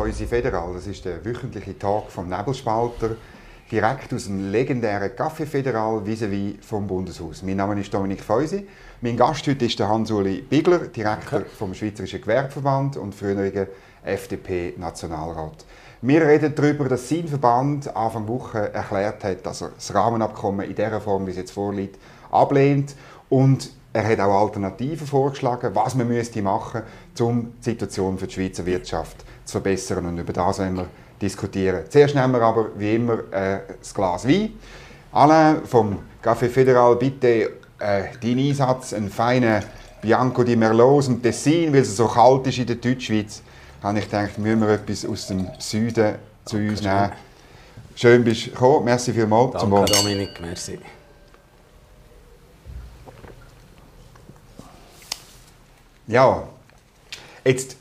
Feusi Federal. Das ist der wöchentliche Tag vom Nebelspalter, direkt aus dem legendären Café Federal vis-à-vis vom Bundeshaus. Mein Name ist Dominik Feusi. Mein Gast heute ist der Hans-Uli Bigler, Direktor okay. vom Schweizerischen Gewerbeverband und früheriger FDP-Nationalrat. Wir reden darüber, dass sein Verband Anfang Woche erklärt hat, dass er das Rahmenabkommen in der Form, wie es jetzt vorliegt, ablehnt und er hat auch Alternativen vorgeschlagen, was man müsste machen müsste, um die Situation für die Schweizer Wirtschaft zu verbessern. Und über das wollen wir diskutieren. Zuerst nehmen wir aber wie immer äh, das Glas Wein. Alain vom Café Federal, bitte äh, deinen Einsatz, einen feinen Bianco di Merlot aus dem Tessin, weil es so kalt ist in der Deutschschweiz, habe ich gedacht, müssen wir etwas aus dem Süden zu Danke uns nehmen. Schön bist du gekommen. Merci vielmals. Danke, Dominik. Merci. Ja, jetzt,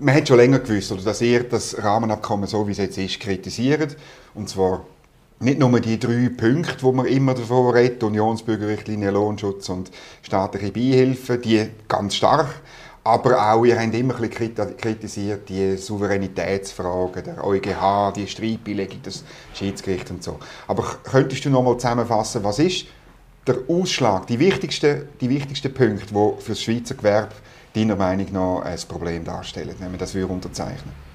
man hat schon länger gewusst, oder, dass ihr das Rahmenabkommen, so wie es jetzt ist, kritisiert. Und zwar nicht nur die drei Punkte, wo man immer davon redet, Unionsbürgerrichtlinie, Lohnschutz und staatliche Beihilfe, die ganz stark, aber auch, ihr habt immer ein kritisiert die Souveränitätsfragen, der EuGH, die Streitbeilegung des Schiedsgerichts und so. Aber könntest du noch mal zusammenfassen, was ist der Ausschlag, die wichtigsten, die wichtigsten Punkte, die für das Schweizer Gewerbe deiner Meinung nach ein Problem darstellen, wenn man das unterzeichnen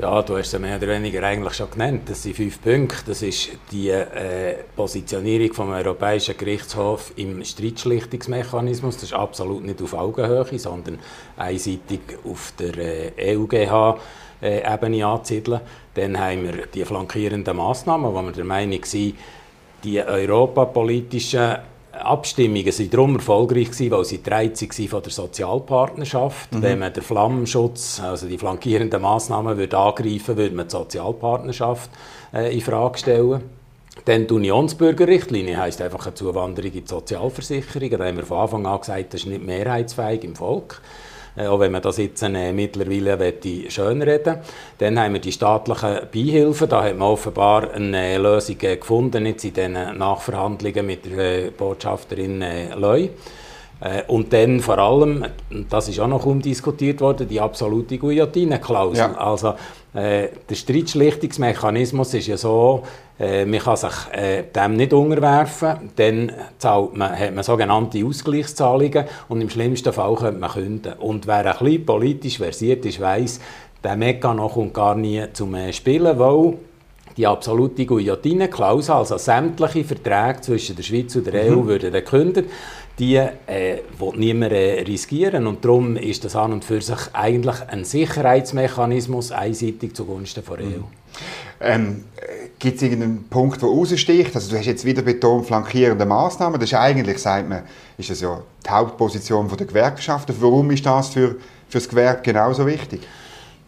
ja, du hast es mehr oder weniger eigentlich schon genannt. Das sind fünf Punkte. Das ist die äh, Positionierung vom Europäischen Gerichtshof im Streitschlichtungsmechanismus. Das ist absolut nicht auf Augenhöhe, sondern einseitig auf der äh, EUGH-Ebene anzusiedeln. Dann haben wir die flankierenden Massnahmen, wo wir der Meinung sind, die europapolitischen Abstimmungen sind darum erfolgreich gewesen, weil sie die von der Sozialpartnerschaft. Mhm. Wenn man den Flammenschutz, also die flankierenden Massnahmen, würde angreifen, würde man die Sozialpartnerschaft äh, in Frage stellen. Dann die Unionsbürgerrichtlinie heisst einfach eine Zuwanderung in die Sozialversicherung. Da haben wir von Anfang an gesagt, das ist nicht mehrheitsfähig im Volk. Äh, auch wenn man das jetzt äh, mittlerweile schönreden Dann haben wir die staatlichen Beihilfen. Da hat man offenbar eine Lösung äh, gefunden, jetzt in den Nachverhandlungen mit der äh, Botschafterin Leu. Äh, und dann vor allem, das ist auch noch umdiskutiert worden, die absolute Guillotine-Klausel. Ja. Also äh, der Streitschlichtungsmechanismus ist ja so, äh, man kann sich äh, dem nicht unterwerfen, dann zahlt man, hat man sogenannte Ausgleichszahlungen und im schlimmsten Fall könnte man künden. Und wer ein bisschen politisch versiert ist, weiss, der Mechanismus kommt gar nie zum äh, Spielen, weil die absolute Guillotine-Klausel, also sämtliche Verträge zwischen der Schweiz und der mhm. EU, würden gekündigt die äh, will niemand äh, riskieren und darum ist das an und für sich eigentlich ein Sicherheitsmechanismus einseitig zugunsten der EU. Mhm. Ähm, Gibt es irgendeinen Punkt, der raussticht? Also du hast jetzt wieder betont flankierende Maßnahmen. Das ist eigentlich, sagt man, ist das ja die Hauptposition der Gewerkschaften. Warum ist das für, für das Gewerbe genauso wichtig?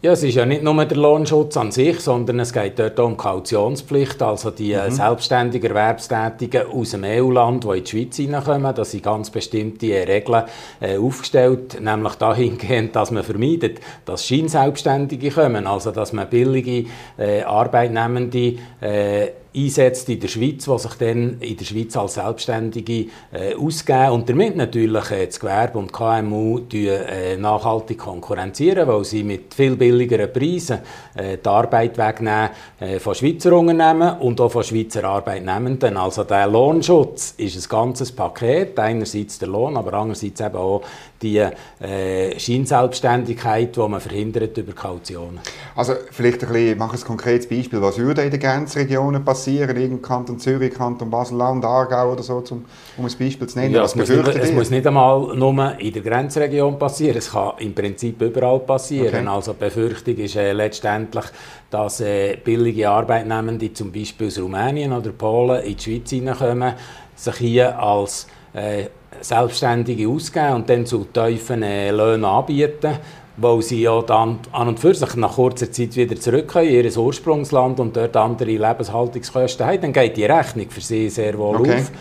Ja, es ist ja nicht nur der Lohnschutz an sich, sondern es geht dort auch um Kautionspflicht. Also die äh, mhm. selbstständigen Erwerbstätigen aus dem EU-Land, die in die Schweiz hineinkommen, da sind ganz bestimmte Regeln äh, aufgestellt, nämlich dahingehend, dass man vermeidet, dass Scheinselbstständige kommen, also dass man billige äh, Arbeitnehmende äh, einsetzt in der Schweiz, die sich dann in der Schweiz als Selbstständige äh, ausgeben und damit natürlich äh, das Gewerbe und KMU die, äh, nachhaltig konkurrenzieren, weil sie mit viel billigeren Preisen äh, die Arbeit wegnehmen äh, von Schweizer Unternehmen und auch von Schweizer Arbeitnehmenden. Also der Lohnschutz ist ein ganzes Paket, einerseits der Lohn, aber andererseits eben auch die äh, Scheinselbstständigkeit, die man verhindert über Kautionen. Also vielleicht ein bisschen, mach ein konkretes Beispiel. Was würde in den Grenzregionen passieren? Irgendein Kanton Zürich, Kanton Basel-Land, Aargau oder so, zum, um ein Beispiel zu nennen. Ja, es, muss nicht, es muss nicht einmal nur in der Grenzregion passieren. Es kann im Prinzip überall passieren. Okay. Also die Befürchtung ist äh, letztendlich, dass äh, billige Arbeitnehmende zum Beispiel aus Rumänien oder Polen in die Schweiz hineinkommen, sich hier als äh, Selbstständige ausgeben und dann zu tiefen äh, Löhnen anbieten, weil sie ja dann an und für sich nach kurzer Zeit wieder zurückkommen in ihr Ursprungsland und dort andere Lebenshaltungskosten haben, dann geht die Rechnung für sie sehr wohl okay. auf.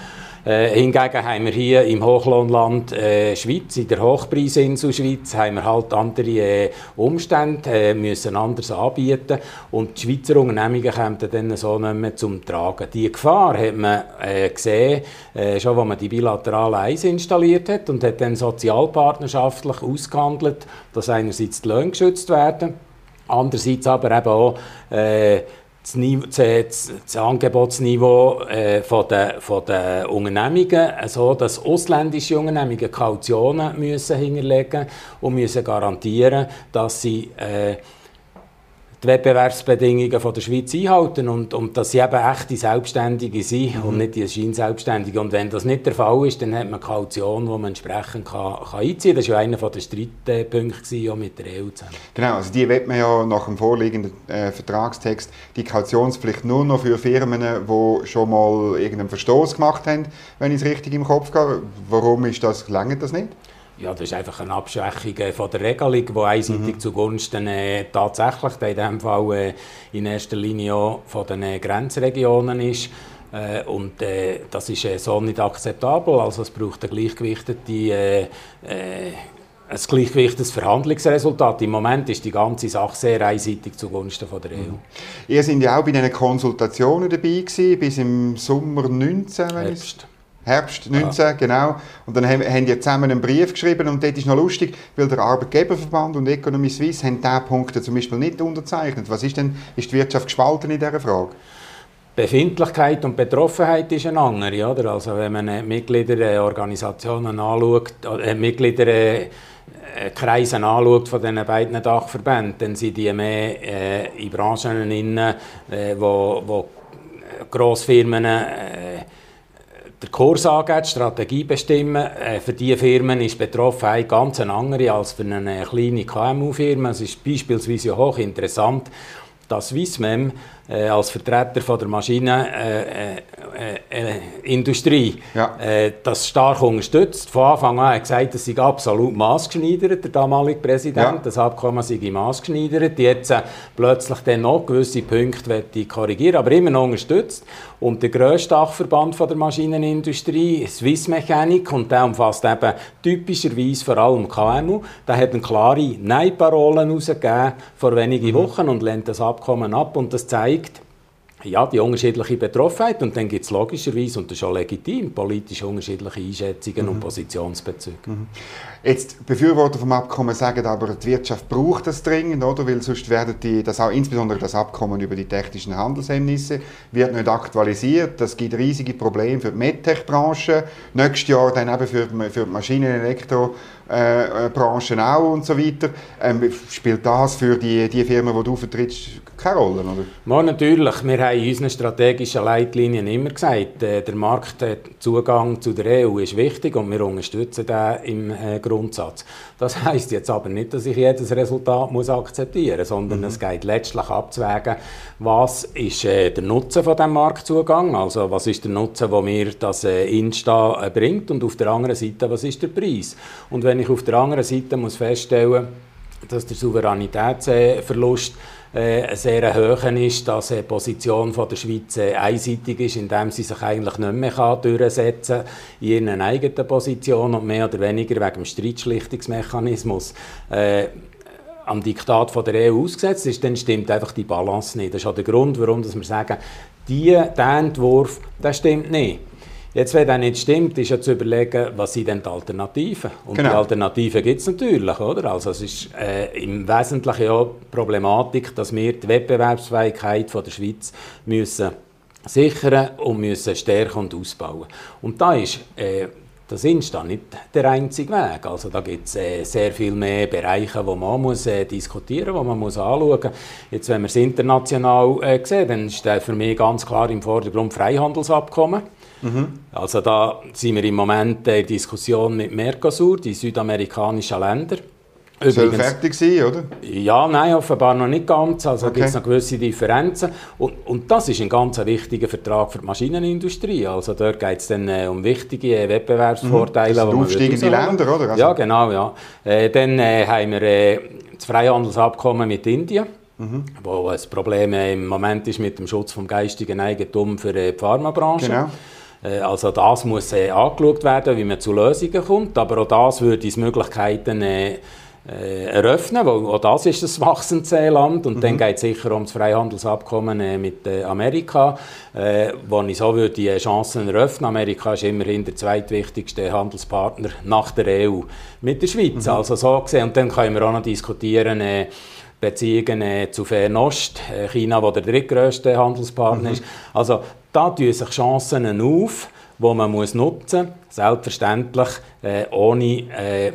Äh, hingegen haben wir hier im Hochlohnland äh, Schweiz, in der Hochpreisinsel Schweiz, haben wir halt andere äh, Umstände, äh, müssen anders anbieten und die Schweizer Unternehmungen kommen dann so nicht mehr zum Tragen. Die Gefahr hat man äh, gesehen, äh, schon als man die bilaterale Eis installiert hat und hat dann sozialpartnerschaftlich ausgehandelt, dass einerseits die Löhne geschützt werden andererseits aber eben auch äh, das, das, das, Angebotsniveau äh, von der, von der Unternehmungen, so dass ausländische Unternehmungen Kautionen müssen hinterlegen und müssen garantieren, dass sie äh, die Wettbewerbsbedingungen von der Schweiz einhalten und, und dass sie eben echte Selbstständige sind mhm. und nicht die Scheinselbstständigen. Und wenn das nicht der Fall ist, dann hat man Kaution, die man entsprechend kann, kann einziehen kann. Das war ja einer der Streitpunkte mit der EU zusammen. Genau, also die wird man ja nach dem vorliegenden äh, Vertragstext die Kautionspflicht nur noch für Firmen, die schon mal irgendeinen Verstoß gemacht haben, wenn ich es richtig im Kopf habe. Warum ist das, längert das nicht? Ja, das ist einfach eine Abschwächung äh, von der Regelung, die einseitig mhm. zugunsten äh, tatsächlich in diesem Fall äh, in erster Linie auch von den äh, Grenzregionen ist. Äh, und das ist so nicht akzeptabel. Also es braucht ein gleichgewichtete ein gleichgewichtetes Verhandlungsresultat. Im Moment ist die ganze Sache sehr einseitig zugunsten von der EU. Mhm. Ihr seid ja auch bei diesen Konsultationen dabei gewesen, bis im Sommer 19, wenn Herbst. Herbst 19, ja. genau. Und dann haben, haben die zusammen einen Brief geschrieben und dort ist noch lustig, weil der Arbeitgeberverband und Economy Suisse haben diese Punkte zum Beispiel nicht unterzeichnet. Was ist denn, ist die Wirtschaft gespalten in dieser Frage? Befindlichkeit und Betroffenheit ist eine andere. Oder? Also wenn man Mitgliederorganisationen anschaut, äh, Mitglieder äh, Kreise anschaut von diesen beiden Dachverbänden, dann sind die mehr äh, in Branchen drin, äh, wo, wo Grossfirmen äh, der Kurs angeht, die Strategie bestimmen. Äh, für diese Firmen ist die Betroffenheit ganz eine andere als für eine kleine KMU-Firma. Es ist beispielsweise hoch interessant, dass Swissmem äh, als Vertreter von der Maschinenindustrie äh, äh, ja. Äh, das stark unterstützt. Von Anfang an hat er gesagt, es sei absolut maßgeschneidert, der damalige Präsident. Ja. Das Abkommen sei maßgeschneidert. Jetzt äh, plötzlich dann noch gewisse Punkte korrigieren, aber immer noch unterstützt. Und der grösste Dachverband von der Maschinenindustrie, Swiss Mechanik, und der umfasst eben typischerweise vor allem KMU, der hat eine klare Nein-Parole herausgegeben vor wenigen mhm. Wochen und lehnt das Abkommen ab. Und das zeigt, ja, die unterschiedliche Betroffenheit und dann gibt es logischerweise, und das ist auch legitim, politisch unterschiedliche Einschätzungen mhm. und Positionsbezüge. Mhm. Jetzt, Befürworter vom Abkommen sagen aber, die Wirtschaft braucht das dringend, oder? weil sonst werden die, das auch, insbesondere das Abkommen über die technischen Handelshemmnisse, wird nicht aktualisiert. Das gibt riesige Probleme für die MedTech-Branche. Nächstes Jahr dann eben für, für die Maschinen- und Elektro- äh, äh, auch und so weiter. Ähm, spielt das für die, die Firmen, die du vertrittst, keine Rolle? Oder? Ja, natürlich. Wir haben in unseren strategischen Leitlinien immer gesagt, äh, der Marktzugang zu der EU ist wichtig und wir unterstützen den im äh, Grundsatz. Das heißt jetzt aber nicht, dass ich jedes Resultat muss akzeptieren muss, sondern mhm. es geht letztlich abzuwägen, was ist äh, der Nutzen von dem Marktzugang, also was ist der Nutzen, wo mir das äh, Insta äh, bringt und auf der anderen Seite, was ist der Preis. Und wenn ich auf der anderen Seite muss feststellen dass der Souveränitätsverlust äh, sehr hoch ist, dass die Position der Schweiz äh, einseitig ist, indem sie sich eigentlich nicht mehr durchsetzen kann in ihren eigenen Position und mehr oder weniger wegen dem Streitschlichtungsmechanismus äh, am Diktat von der EU ausgesetzt ist, dann stimmt einfach die Balance nicht. Das ist auch der Grund, warum wir sagen, die, der Entwurf, der stimmt nicht. Jetzt, wenn das nicht stimmt, ist ja zu überlegen, was sind denn die Alternativen? Und genau. die Alternativen gibt es natürlich, oder? Also es ist äh, im Wesentlichen ja Problematik, dass wir die Wettbewerbsfähigkeit von der Schweiz müssen sichern und müssen stärken und ausbauen. Und da ist äh, das ist dann nicht der einzige Weg. Also da gibt es äh, sehr viel mehr Bereiche, wo man muss äh, diskutieren, wo man muss anschauen. Jetzt, wenn wir es international äh, sehen, dann ist für mich ganz klar im Vordergrund Freihandelsabkommen. Mhm. Also da sind wir im Moment in Diskussion mit Mercosur, die südamerikanischen Länder. Übrigens, Soll fertig sein, oder? Ja, nein, offenbar noch nicht ganz. Also okay. gibt es noch gewisse Differenzen. Und, und das ist ein ganz wichtiger Vertrag für die Maschinenindustrie. Also dort geht es dann äh, um wichtige äh, Wettbewerbsvorteile. Mhm. Das sind aufsteigende Länder, oder? Also ja, genau. Ja. Äh, dann äh, haben wir äh, das Freihandelsabkommen mit Indien. Mhm. Wo ein Problem äh, im Moment ist mit dem Schutz vom geistigen Eigentum für die Pharmabranche. Genau. Äh, also das muss äh, angeschaut werden, wie man zu Lösungen kommt, aber auch das würde uns Möglichkeiten äh, äh, eröffnen, weil auch das ist ein wachsendes Land und mhm. dann geht es sicher um das Freihandelsabkommen äh, mit äh, Amerika, äh, wo ich so würde die Chancen eröffnen. Amerika ist immerhin der zweitwichtigste Handelspartner nach der EU mit der Schweiz, mhm. also so gesehen. Und dann können wir auch noch diskutieren, Beziehungen äh, zu Fernost, äh, China, wo der drittgrößte Handelspartner mhm. ist. Also da tun sich Chancen auf, die man muss nutzen muss, selbstverständlich äh, ohne äh,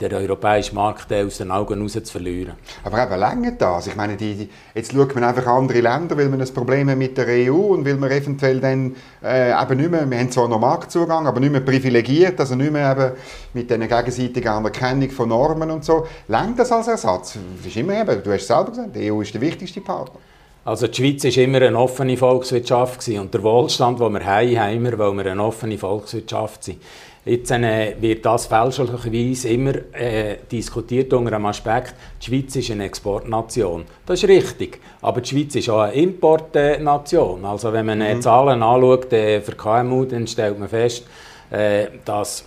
den europäischen Markt aus den Augen raus zu verlieren. Aber eben länger das. Ich meine, die, jetzt schaut man einfach andere Länder, weil man ein Problem mit der EU und weil man eventuell dann äh, eben nicht mehr, wir haben zwar noch Marktzugang, aber nicht mehr privilegiert, also nicht mehr eben mit einer gegenseitigen Anerkennung von Normen und so. Längt das als Ersatz? Das ist immer eben, du hast es selber gesagt, die EU ist der wichtigste Partner. Also die Schweiz war immer eine offene Volkswirtschaft gewesen. und der Wohlstand, den wir haben, haben wir, weil wir eine offene Volkswirtschaft sind. Jetzt äh, wird das fälschlicherweise immer äh, diskutiert unter dem Aspekt, die Schweiz ist eine Exportnation. Das ist richtig, aber die Schweiz ist auch eine Importnation. Also wenn man äh, mhm. Zahlen anschaut äh, für KMU, dann stellt man fest, äh, dass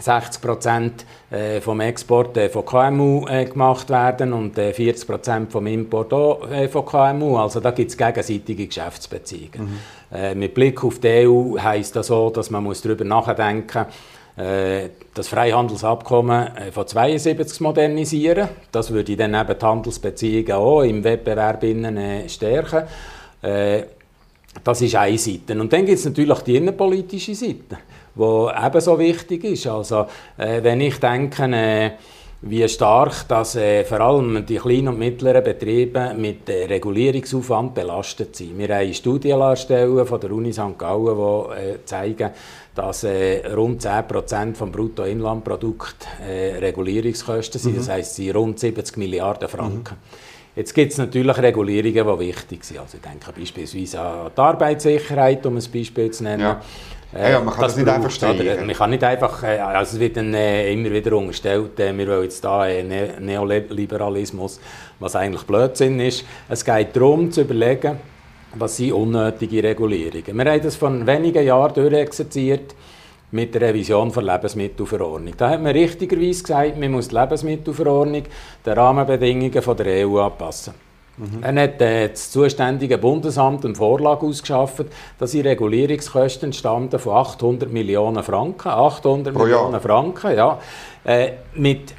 60 Prozent äh, vom Export äh, von KMU gemacht werden und 40 Prozent vom Import auch von KMU. Also da gibt es gegenseitige Geschäftsbeziehungen. Mhm. Mit Blick auf die EU heisst das so, dass man darüber nachdenken muss, äh, das Freihandelsabkommen äh, von 72 modernisieren. Das würde dann eben die Handelsbeziehungen auch im Wettbewerb innen äh, stärken. Das ist eine Seite. Und dann gibt es natürlich die innenpolitische Seite, die ebenso wichtig ist. Also, wenn ich denke, wie stark dass, äh, vor allem die kleinen und mittleren Betriebe mit äh, Regulierungsaufwand belastet sind. Wir haben Studien erstellen von der Uni St. Gallen, die äh, zeigen, dass äh, rund 10% vom Bruttoinlandprodukt äh, Regulierungskosten sind. Mhm. Das heisst, es sind rund 70 Milliarden Franken. Mhm. Jetzt gibt es natürlich Regulierungen, die wichtig sind. Also ich denke beispielsweise an die Arbeitssicherheit, um ein Beispiel zu nennen. Ja. Äh, ja, man kann das, das nicht einfach steuern. Man kann nicht einfach, äh, also es wird dann äh, immer wieder unterstellt, äh, wir wollen jetzt da äh, ne Neoliberalismus, was eigentlich Blödsinn ist. Es geht darum zu überlegen, was sind unnötige Regulierungen. Wir haben das vor wenigen Jahren durchexerziert mit der Revision der Lebensmittelverordnung. Da hat man richtigerweise gesagt, man muss die Lebensmittelverordnung den Rahmenbedingungen von der EU anpassen. Mhm. Er hat äh, das zuständige Bundesamt eine Vorlage ausgeschafft, dass die Regulierungskosten entstanden von 800 Millionen Franken. 800 Pro Millionen Jahr. Franken, ja. Äh, mit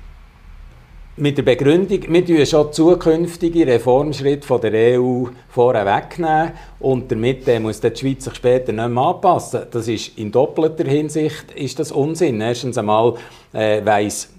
mit der Begründung, wir nehmen schon zukünftige Reformschritte von der EU vorher wegnehmen und damit äh, muss die Schweiz sich später nicht mehr anpassen. Das ist in doppelter Hinsicht ist das Unsinn. Erstens einmal äh, weiss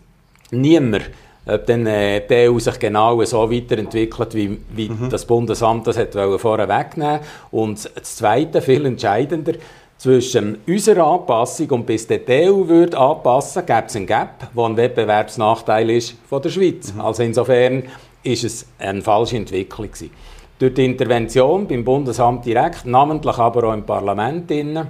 niemand, ob dann äh, die EU sich genau so weiterentwickelt, wie, wie mhm. das Bundesamt das hat vorher wegnehmen Und das Zweite, viel entscheidender, zwischen unserer Anpassung und bis die EU würde anpassen, gäbe es einen Gap, der ein Wettbewerbsnachteil ist von der Schweiz. Mhm. Also insofern ist es eine falsche Entwicklung gewesen. Durch die Intervention beim Bundesamt direkt, namentlich aber auch im Parlament innen,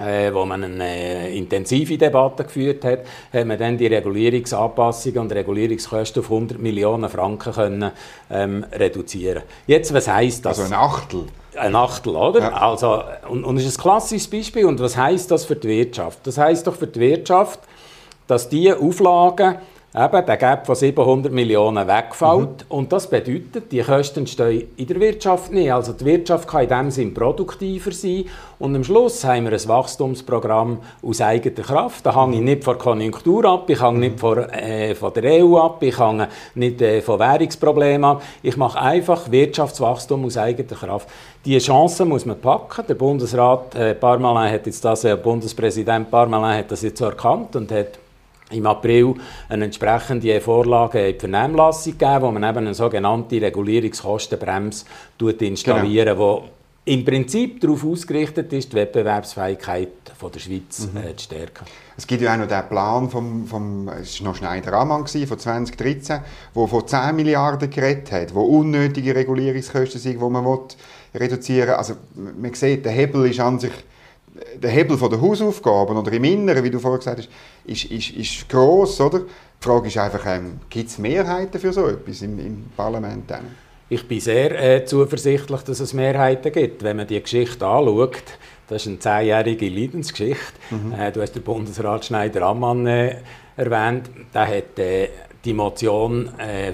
äh, wo man eine äh, intensive Debatte geführt hat, hat man dann die Regulierungsanpassungen und Regulierungskosten auf 100 Millionen Franken können, ähm, reduzieren. Jetzt, was heißt das? Also ein Achtel? Ein Achtel, oder? Ja. Also, und, und das ist ein klassisches Beispiel. Und was heißt das für die Wirtschaft? Das heißt doch für die Wirtschaft, dass die Auflagen eben der Gap von 700 Millionen wegfällt. Mhm. Und das bedeutet, die Kosten stehen in der Wirtschaft nicht. Also die Wirtschaft kann in dem Sinn produktiver sein. Und am Schluss haben wir ein Wachstumsprogramm aus eigener Kraft. Da hänge ich nicht von der Konjunktur ab, ich hänge nicht von, äh, von der EU ab, ich hänge nicht äh, von Währungsproblemen ab. Ich mache einfach Wirtschaftswachstum aus eigener Kraft. Diese Chance muss man packen. Der Bundesrat äh, Parmelin hat jetzt das, äh, Bundespräsident Parmelin hat das jetzt erkannt und hat im April eine entsprechende Vorlage in die Vernehmlassung gegeben, wo man eben eine sogenannte Regulierungskostenbremse installieren genau. die im Prinzip darauf ausgerichtet ist, die Wettbewerbsfähigkeit von der Schweiz mhm. äh, zu stärken. Es gibt ja auch noch den Plan vom, vom es war noch Schneider-Ammann von 2013, der von 10 Milliarden geredet hat, wo unnötige Regulierungskosten sind, die man reduzieren will. Also man sieht, der Hebel ist an sich der Hebel von der Hausaufgaben oder im Inneren, wie du vorhin gesagt hast, ist, ist, ist gross, oder? Die Frage ist einfach, ähm, gibt es Mehrheiten für so etwas im, im Parlament? Dann? Ich bin sehr äh, zuversichtlich, dass es Mehrheiten gibt. Wenn man die Geschichte anschaut, das ist eine zehnjährige Leidensgeschichte. Mhm. Äh, du hast den Bundesrat Schneider-Ammann äh, erwähnt. Der hat äh, die Motion äh,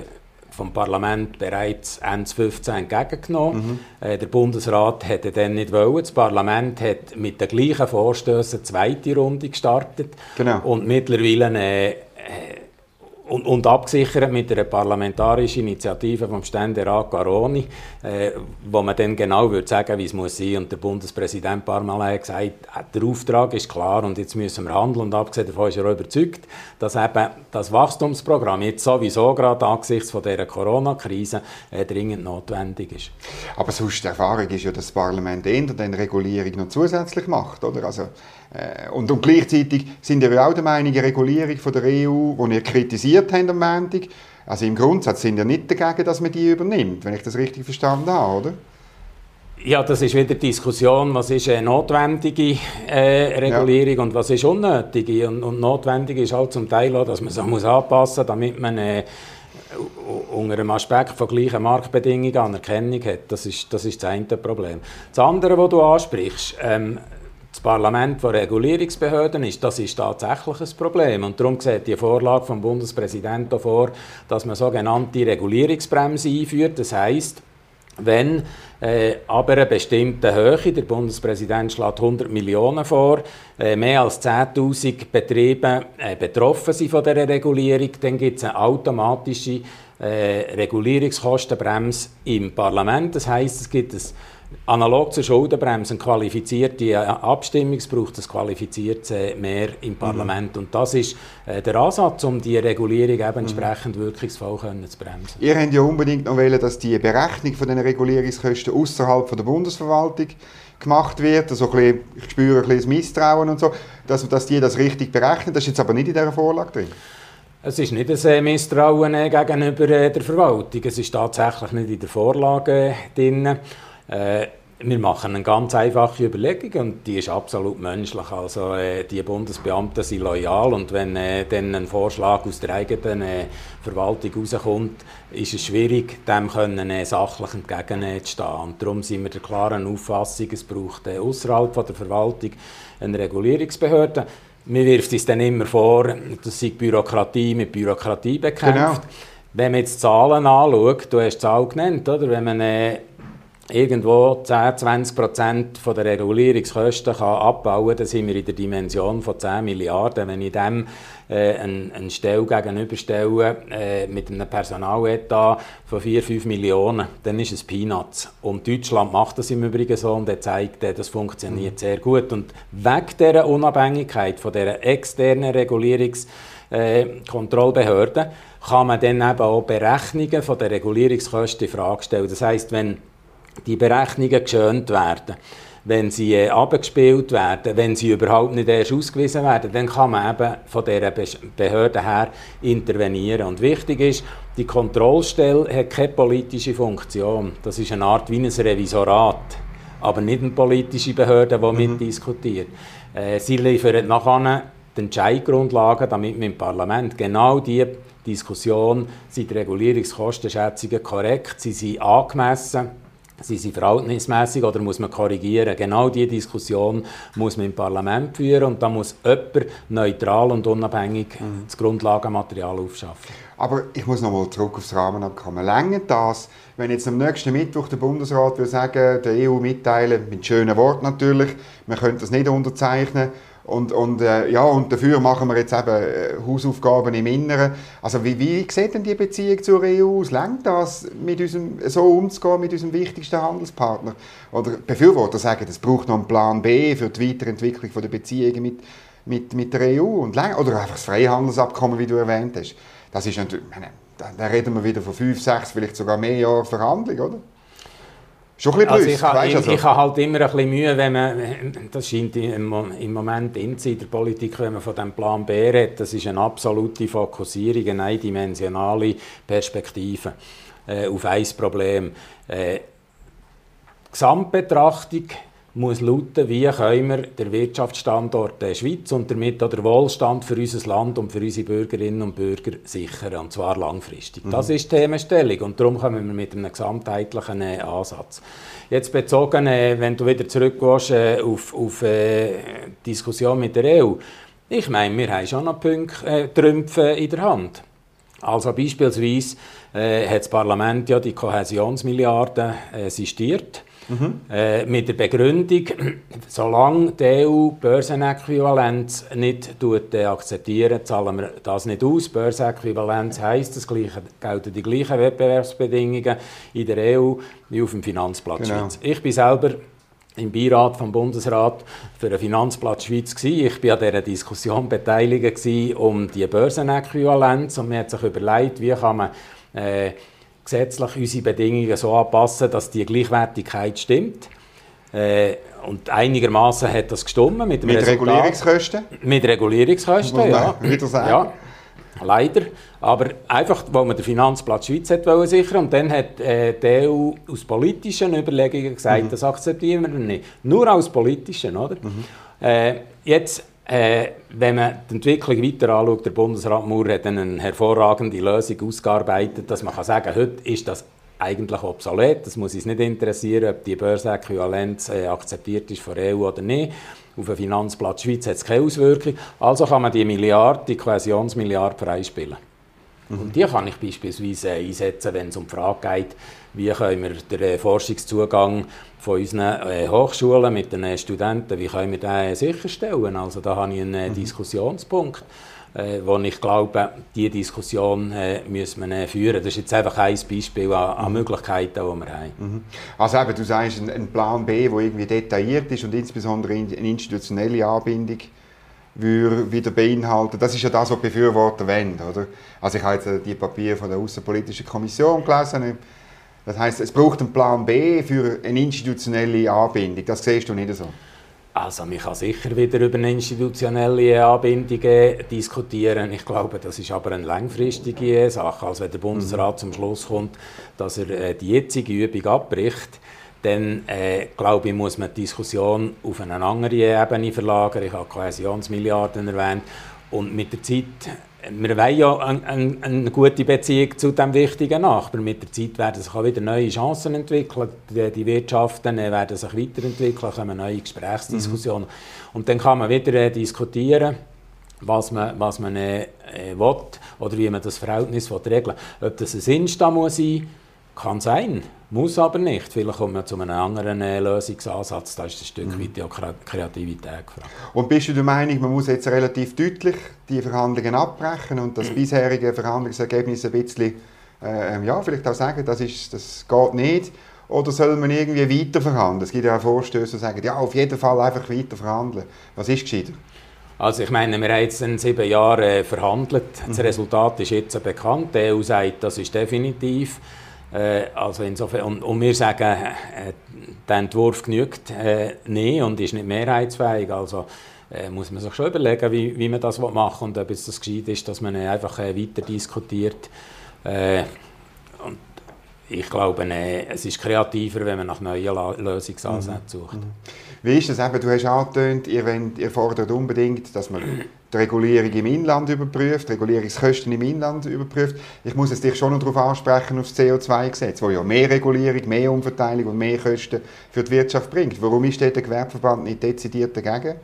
vom Parlament bereits Ende 2015 entgegengenommen. Mhm. Äh, der Bundesrat hätte dann nicht wollen. Das Parlament hat mit den gleichen Vorstößen eine zweite Runde gestartet. Genau. Und mittlerweile äh, und, und, abgesichert mit einer parlamentarischen Initiative vom Ständerat Garoni, äh, wo man dann genau würde sagen, wie es muss sein. Und der Bundespräsident Parmalin hat gesagt, äh, der Auftrag ist klar und jetzt müssen wir handeln. Und abgesehen davon ist er auch überzeugt, dass eben das Wachstumsprogramm jetzt sowieso gerade angesichts von dieser Corona-Krise äh, dringend notwendig ist. Aber sonst die Erfahrung ist ja, dass das Parlament eher eine Regulierung noch zusätzlich macht, oder? Also und, und, gleichzeitig sind wir auch der Meinung, die Regulierung von der EU, die ihr kritisiert habt am Montag, also im Grundsatz sind ihr nicht dagegen, dass man die übernimmt, wenn ich das richtig verstanden habe, oder? Ja, das ist wieder die Diskussion, was ist eine notwendige äh, Regulierung ja. und was ist unnötige. Und, und, notwendig ist halt zum Teil auch, dass man sich muss anpassen muss, damit man äh, unter einem Aspekt von gleichen Marktbedingungen Anerkennung hat. Das ist das, ist das eine Problem. Das andere, was du ansprichst, ähm, das Parlament von Regulierungsbehörden ist, das ist tatsächlich ein Problem. Und darum sieht die Vorlage vom Bundespräsidenten vor, dass man sogenannte Regulierungsbremse einführt. Das heißt, wenn äh, aber eine bestimmte Höhe, der Bundespräsident schlägt 100 Millionen vor, äh, mehr als 10.000 Betriebe äh, betroffen sind von dieser Regulierung, dann gibt es eine automatische äh, Regulierungskostenbremse im Parlament. Das heißt, es gibt ein Analog zur Schuldenbremse, eine qualifizierte äh, Abstimmung, es braucht ein qualifiziertes äh, Mehr im mhm. Parlament. Mhm. Und das ist äh, der Ansatz, um die Regulierung eben mhm. entsprechend wirkungsvoll können zu bremsen. Ihr habt ja unbedingt noch wollen, dass die Berechnung von den Regulierungskosten außerhalb der Bundesverwaltung gemacht wird. Also bisschen, ich spüre ein bisschen Misstrauen und so, dass, dass die das richtig berechnen. Das ist jetzt aber nicht in dieser Vorlage drin. Es ist nicht ein Misstrauen gegenüber der Verwaltung. Es ist tatsächlich nicht in der Vorlage drin. Äh, wir machen eine ganz einfache Überlegung und die ist absolut menschlich. Also äh, die Bundesbeamten sind loyal und wenn äh, dann ein Vorschlag aus der eigenen äh, Verwaltung rauskommt, ist es schwierig, dem können, äh, sachlich entgegenzustehen. Und darum sind wir der klaren Auffassung, es braucht äh, außerhalb der Verwaltung eine Regulierungsbehörde. Mir wirft es dann immer vor, dass sich Bürokratie mit Bürokratie bekämpft. Genau. Wenn man jetzt Zahlen anschaut, du hast die Zahl genannt, oder? wenn man äh, irgendwo 10, 20 Prozent der Regulierungskosten kann abbauen kann, dann sind wir in der Dimension von 10 Milliarden. Wenn ich dem äh, eine, eine Stelle gegenüberstelle äh, mit einem Personaletat von 4, 5 Millionen, dann ist es Peanuts. Und Deutschland macht das im Übrigen so und er zeigt, äh, das funktioniert mhm. sehr gut. Und wegen dieser Unabhängigkeit von dieser externen Regulierungskontrollbehörde äh, kann man dann eben auch Berechnungen von der Regulierungskosten in Frage stellen. Das heißt, wenn die Berechnungen geschönt werden, wenn sie äh, abgespielt werden, wenn sie überhaupt nicht erst ausgewiesen werden, dann kann man eben von dieser Behörde her intervenieren. Und wichtig ist, die Kontrollstelle hat keine politische Funktion. Das ist eine Art wie ein Revisorat, aber nicht eine politische Behörde, die mhm. mitdiskutiert. Äh, sie liefern nachher die Entscheidungsgrundlagen, damit man im Parlament genau die Diskussion, sind die Regulierungskostenschätzungen korrekt, sie sind angemessen, sind sie verhältnismäßig oder muss man korrigieren? Genau diese Diskussion muss man im Parlament führen und da muss jemand neutral und unabhängig mhm. das Grundlagenmaterial aufschaffen. Aber ich muss nochmal zurück aufs Rahmenabkommen. Länger das, wenn jetzt am nächsten Mittwoch der Bundesrat will sagen, der EU mitteilen, mit schönen Worten natürlich, man könnte das nicht unterzeichnen, und, und, äh, ja, und dafür machen wir jetzt eben äh, Hausaufgaben im Inneren. Also wie, wie sieht denn die Beziehung zur EU aus? Längt das, mit unserem, so umzugehen mit unserem wichtigsten Handelspartner? Oder Befürworter sagen, es braucht noch einen Plan B für die Weiterentwicklung der Beziehungen mit, mit, mit der EU. Und, oder einfach das Freihandelsabkommen, wie du erwähnt hast. Das ist natürlich, meine, da, da reden wir wieder von fünf, sechs, vielleicht sogar mehr Jahren Verhandlung, oder? Schon ein bisschen also ich, habe, ich, also. ich habe halt immer ein bisschen Mühe, wenn man, das scheint im, im Moment Insiderpolitik, wenn man von dem Plan B redet, das ist eine absolute Fokussierung, eine eindimensionale Perspektive äh, auf ein Problem. Äh, Gesamtbetrachtung muss lauten, wie können wir den Wirtschaftsstandort der Schweiz und damit auch den Wohlstand für unser Land und für unsere Bürgerinnen und Bürger sichern, und zwar langfristig. Mhm. Das ist die Themenstellung und darum kommen wir mit einem gesamtheitlichen äh, Ansatz. Jetzt bezogen, äh, wenn du wieder zurückgehst äh, auf, auf äh, Diskussion mit der EU, ich meine, wir haben schon noch Punkte, äh, Trümpfe in der Hand. Also beispielsweise äh, hat das Parlament ja die Kohäsionsmilliarden sistiert Mhm. Äh, mit der Begründung, solange die EU Börsenäquivalenz nicht äh, akzeptieren, zahlen wir das nicht aus. Börsenäquivalenz heisst, es gelten die gleichen Wettbewerbsbedingungen in der EU wie auf dem Finanzplatz genau. Schweiz. Ich bin selber im Beirat vom Bundesrat für den Finanzplatz Schweiz gewesen. Ich war an dieser Diskussion beteiligt um die Börsenäquivalenz und man hat sich überlegt, wie kann man äh, gesetzlich unsere Bedingungen so anpassen, dass die Gleichwertigkeit stimmt. Äh, und einigermaßen hat das gestimmt. Mit, mit Regulierungskosten? Mit Regulierungskosten, ja. Wieder sagen. Ja, leider. Aber einfach, weil man den Finanzplatz Schweiz hat wollen sichern und dann hat äh, die EU aus politischen Überlegungen gesagt, mhm. das akzeptieren wir nicht. Nur aus politischen, oder? Mhm. Äh, jetzt äh, wenn man die Entwicklung weiter anschaut, der Bundesrat Moore hat eine hervorragende Lösung ausgearbeitet, dass man kann sagen heute ist das eigentlich obsolet. Das muss uns nicht interessieren, ob die Börsenäquivalenz äh, akzeptiert ist von der EU oder nicht. Auf den Finanzplatz Schweiz hat es keine Auswirkung. Also kann man die Milliarde, die Kohäsionsmilliarde freispielen. Mhm. Und die kann ich beispielsweise einsetzen, wenn es um die Frage geht, wie können wir den äh, Forschungszugang von unseren äh, Hochschulen mit den Studenten, wie können wir den sicherstellen? Also da habe ich einen mhm. Diskussionspunkt, äh, wo ich glaube, diese Diskussion äh, müssen wir führen. Das ist jetzt einfach ein Beispiel an, an mhm. Möglichkeiten, die wir haben. Mhm. Also eben, du sagst, ein, ein Plan B, der irgendwie detailliert ist und insbesondere eine institutionelle Anbindung würde wieder beinhalten. Das ist ja das, was Befürworter wollen. Oder? Also ich habe jetzt die Papiere von der Außenpolitischen Kommission gelesen. Das heißt, es braucht einen Plan B für eine institutionelle Anbindung. Das siehst du nicht so. Also man kann sicher wieder über eine institutionelle Anbindung äh, diskutieren. Ich glaube, das ist aber eine langfristige Sache. Also wenn der Bundesrat mhm. zum Schluss kommt, dass er äh, die jetzige Übung abbricht, dann äh, glaube ich, muss man die Diskussion auf eine andere Ebene verlagern. Ich habe Kohäsionsmilliarden erwähnt. Und mit der Zeit, wir wollen ja eine, eine, eine, gute Beziehung zu diesem wichtigen Nachbarn. Mit der Zeit werden sich auch wieder neue Chancen entwickeln. Die, die Wirtschaften äh, werden sich weiterentwickeln, kommen neue Gesprächsdiskussionen. Mhm. Und dann kann man wieder äh, diskutieren, was man, was man äh, äh will oder wie man das Verhältnis regeln will. Ob das ein Insta muss sein kann sein, muss aber nicht. Vielleicht kommen wir zu einem anderen äh, Lösungsansatz. Da ist ein Stück mhm. weit ja Kreativität gefragt. Und bist du der Meinung, man muss jetzt relativ deutlich die Verhandlungen abbrechen und das bisherige Verhandlungsergebnis ein bisschen, äh, ja, vielleicht auch sagen, das, ist, das geht nicht? Oder soll man irgendwie weiter verhandeln? Es gibt ja auch Vorstöße, die sagen, ja, auf jeden Fall einfach weiter verhandeln. Was ist gescheiter? Also ich meine, wir haben jetzt in sieben Jahren äh, verhandelt. Das mhm. Resultat ist jetzt bekannt. Die EU sagt, das ist definitiv. Äh, also insofern, und, und wir sagen, äh, der Entwurf genügt äh, nicht und ist nicht mehrheitsfähig. Also äh, muss man sich schon überlegen, wie, wie man das machen und ob es das gescheit ist, dass man einfach äh, weiter diskutiert. Äh, und ich glaube, es ist kreativer, wenn man nach neuen Lösungsansätzen sucht. Mhm. Wie ist das eben? Du hast angetönt, ihr, wollt, ihr fordert unbedingt, dass man die Regulierung im Inland überprüft, die Regulierungskosten im Inland überprüft. Ich muss es dich schon noch darauf ansprechen, auf das CO2-Gesetz, wo ja mehr Regulierung, mehr Umverteilung und mehr Kosten für die Wirtschaft bringt. Warum ist der Gewerbeverband nicht dezidiert dagegen?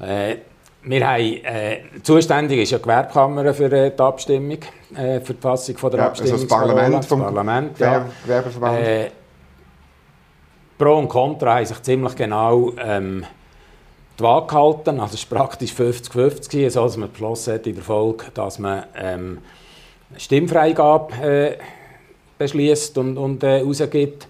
Äh, wir haben, äh, zuständig ist ja die Gewerbekammer für äh, die Abstimmung, äh, für die Fassung von der ja, Abstimmung. Also das Parlament vom Parlament, ja. Gewerbeverband. Äh, Pro und Contra haben sich ziemlich genau ähm, die Waage gehalten. Also es war praktisch 50-50, so dass man beschlossen hat in der Folge, dass man ähm, Stimmfreigabe äh, beschließt und, und äh, rausgibt.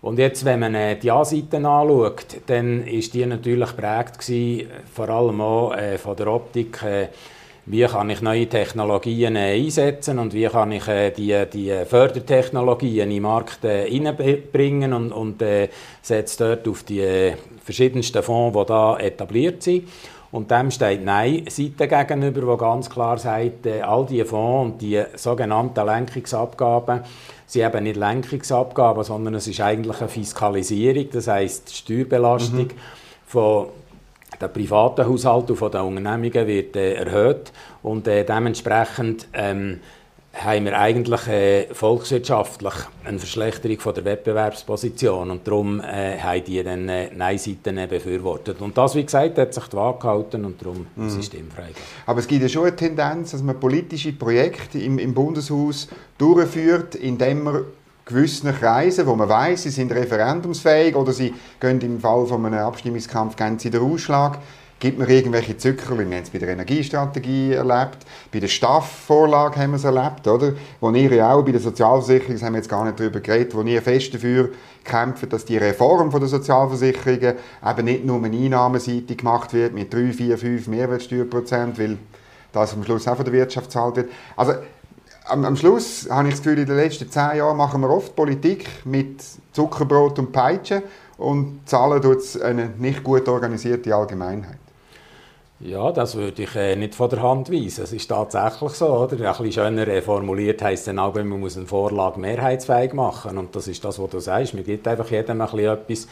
Und jetzt, wenn man äh, die A-Seite anschaut, dann ist die natürlich prägt gewesen, vor allem auch äh, von der Optik, äh, wie kann ich neue Technologien äh, einsetzen und wie kann ich äh, die, die Fördertechnologien in den Markt äh, hineinbringen und, und äh, setze dort auf die verschiedensten Fonds, die da etabliert sind. Und dem steht Nein-Seite gegenüber, die ganz klar sagt, all diese Fonds und die sogenannten Lenkungsabgaben sind eben nicht Lenkungsabgaben, sondern es ist eigentlich eine Fiskalisierung, das heisst die Steuerbelastung mhm. von der privaten Haushalt und von den Unternehmungen wird äh, erhöht und äh, dementsprechend ähm, haben wir eigentlich äh, volkswirtschaftlich eine Verschlechterung von der Wettbewerbsposition und darum äh, haben die dann äh, Nein-Seiten befürwortet. Und das, wie gesagt, hat sich die Waage gehalten und darum mhm. Stimmfreigabe. Aber es gibt ja schon eine Tendenz, dass man politische Projekte im, im Bundeshaus durchführt, indem man gewissen Kreisen, wo man weiß, sie sind referendumsfähig oder sie gehen im Fall von einem Abstimmungskampf ganz in den Ausschlag, gibt man irgendwelche Zückerchen. Wir haben es bei der Energiestrategie erlebt, bei der Staff-Vorlage haben wir es erlebt, oder? Wo ihr ja auch bei der Sozialversicherung, haben wir jetzt gar nicht darüber geredet, wo ihr fest dafür kämpft, dass die Reform von der Sozialversicherungen eben nicht nur eine Einnahmenseite gemacht wird mit 3, 4, 5 Mehrwertsteuerprozent, weil das am Schluss auch von der Wirtschaft zahlt wird. Also am, am, Schluss habe ich das Gefühl, in den letzten zehn Jahren machen wir oft Politik mit Zuckerbrot und Peitsche und zahlen dort eine nicht gut organisierte Allgemeinheit. Ja, das würde ich äh, nicht von der Hand weisen. Es ist tatsächlich so, oder? Ein bisschen schöner äh, formuliert heisst dann auch, man muss eine Vorlage mehrheitsfähig machen. Und das ist das, was du sagst. Man gibt einfach jedem ein bisschen etwas.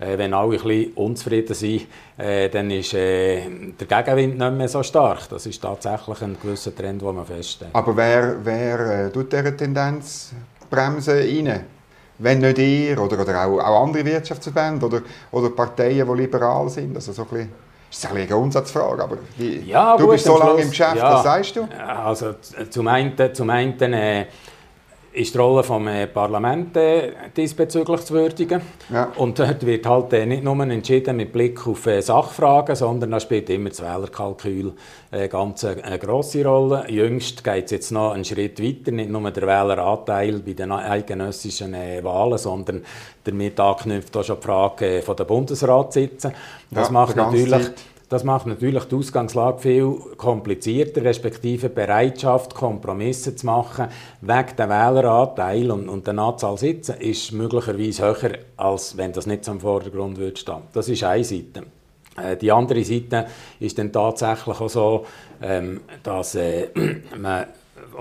Äh, wenn alle ein bisschen unzufrieden sind, äh, dann ist äh, der Gegenwind nicht mehr so stark. Das ist tatsächlich ein gewisser Trend, den man feststellt. Aber wer, wer tut dieser Tendenz bremsen rein? Wenn nicht ihr oder, oder auch, auch andere Wirtschaftsverbände oder, oder Parteien, die liberal sind? Also so ein bisschen das ist eine Grundsatzfrage, aber die, ja, du gut, bist so lange im Geschäft, ja, was sagst du? Also zum einen, zum einen äh, ist die Rolle des äh, Parlaments äh, diesbezüglich zu würdigen. Ja. Und dort wird halt äh, nicht nur entschieden mit Blick auf Sachfragen, sondern da spielt immer das Wählerkalkül eine ganz eine grosse Rolle. Jüngst geht es jetzt noch einen Schritt weiter, nicht nur der Wähleranteil bei den eidgenössischen Wahlen, sondern damit anknüpft auch schon die Frage von der Bundesratssitzen. Das ja, macht natürlich... Zeit das macht natürlich die Ausgangslage viel komplizierter, respektive Bereitschaft, Kompromisse zu machen, wegen der Wähleranteil und, und der Anzahl Sitze ist möglicherweise höher, als wenn das nicht zum Vordergrund würde stehen. Das ist eine Seite. Äh, die andere Seite ist dann tatsächlich auch so, ähm, dass äh, man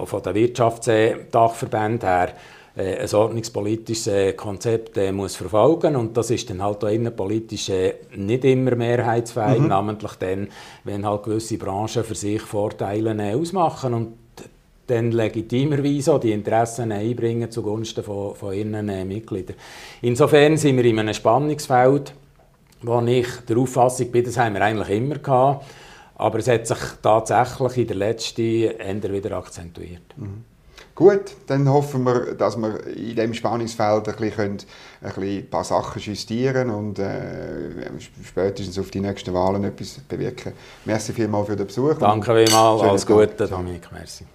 von der Wirtschaftsdachverband her äh, ein ordnungspolitisches äh, Konzept äh, muss verfolgen und das ist dann halt auch innenpolitisch nicht immer mehrheitsfähig, mhm. namentlich dann, wenn halt gewisse Branchen für sich Vorteile ausmachen und dann legitimerweise auch die Interessen einbringen zugunsten von, von ihren Mitgliedern. Insofern sind wir in einem Spannungsfeld, wo ich der Auffassung bin, das haben wir eigentlich immer gehabt, aber es hat sich tatsächlich in der letzten Ende wieder akzentuiert. Mhm. Gut, dann hoffen wir, dass wir in diesem Spannungsfeld ein, bisschen, ein, bisschen ein paar Sachen justieren und äh, spätestens auf die nächsten Wahlen etwas bewirken. Merci vielmals für den Besuch. Danke vielmals, alles Gute, Dominik. Merci.